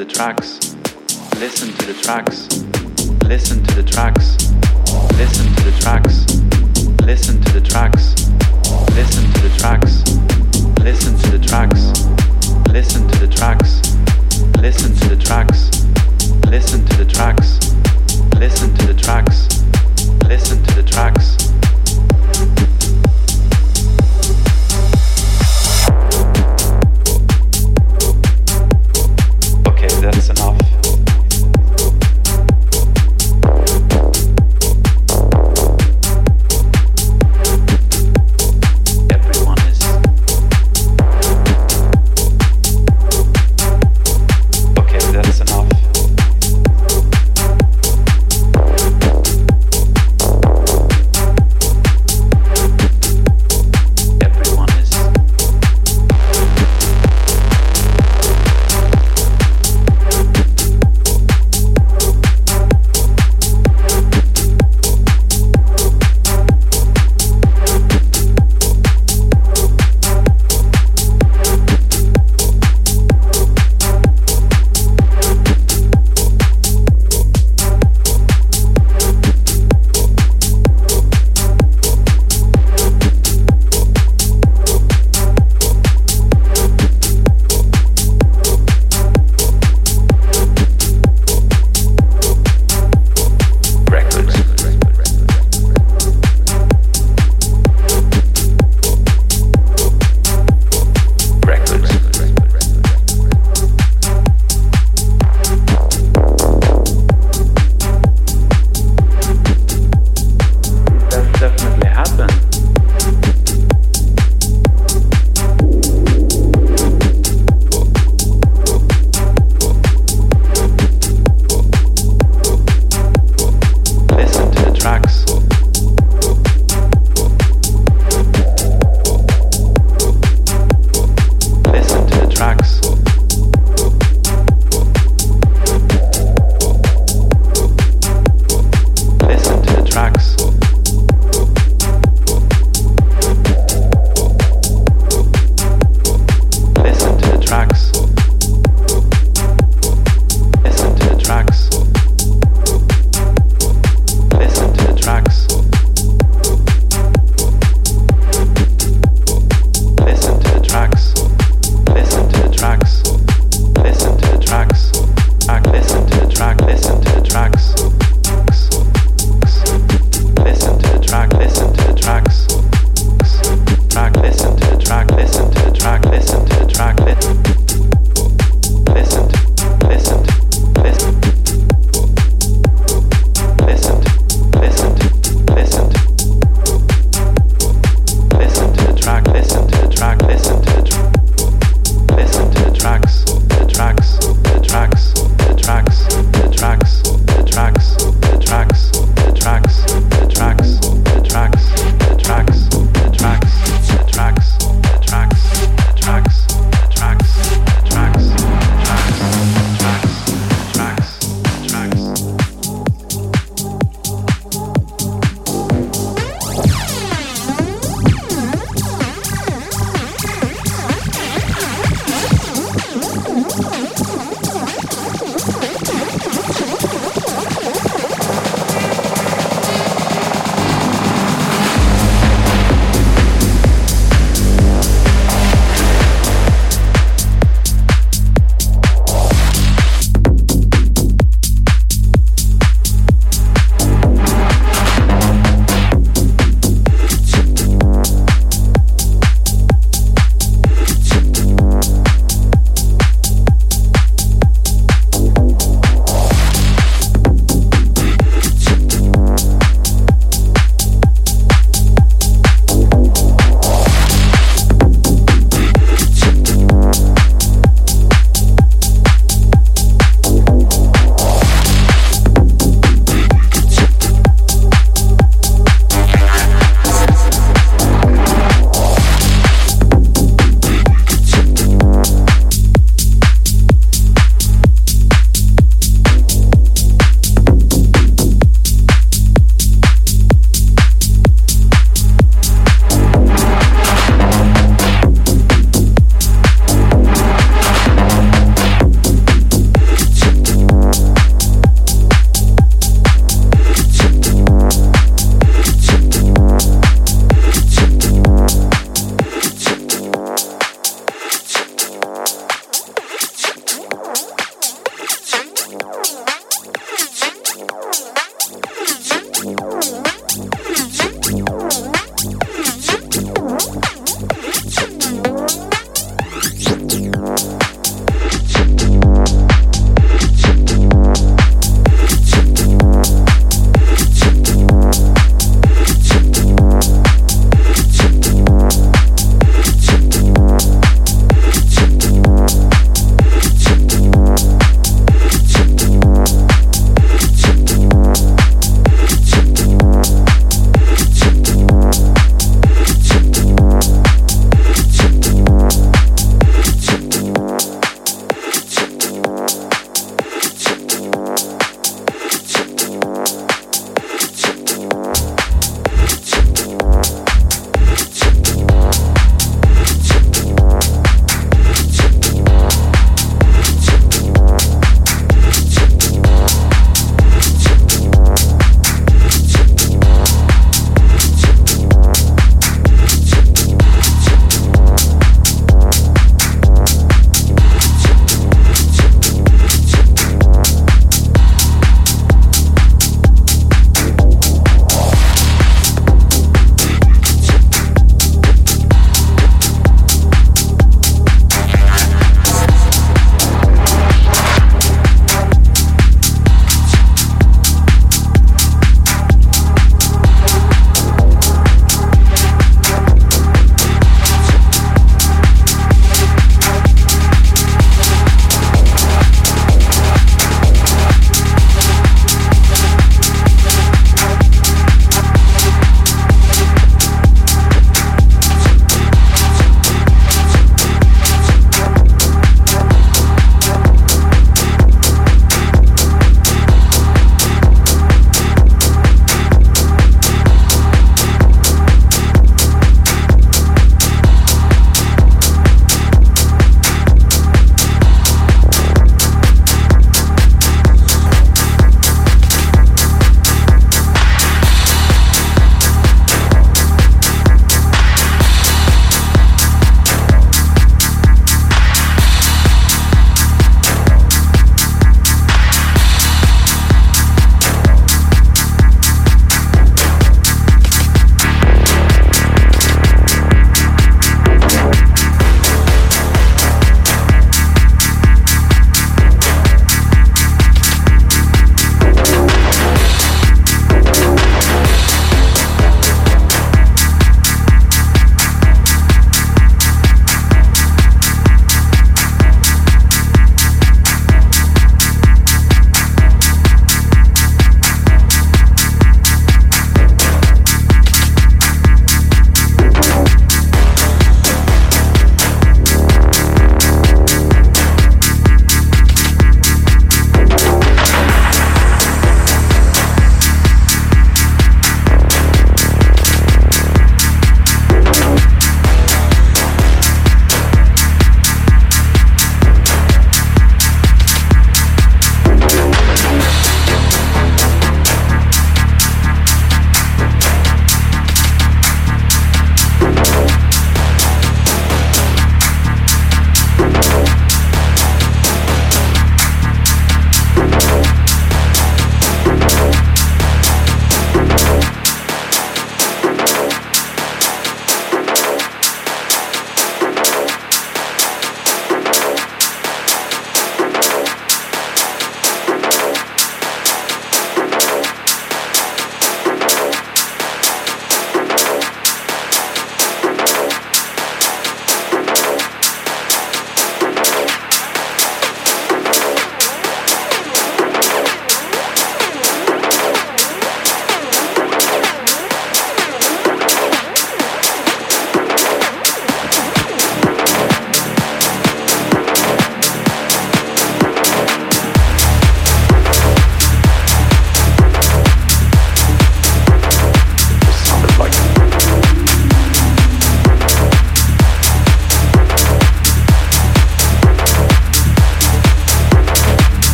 the tracks. Listen to the tracks. Listen to the tracks. Listen to the tracks. Listen to the tracks. Listen to the tracks. Listen to the tracks. Listen to the tracks. Listen to the tracks. Listen to the tracks. Listen to the tracks. Listen to the tracks.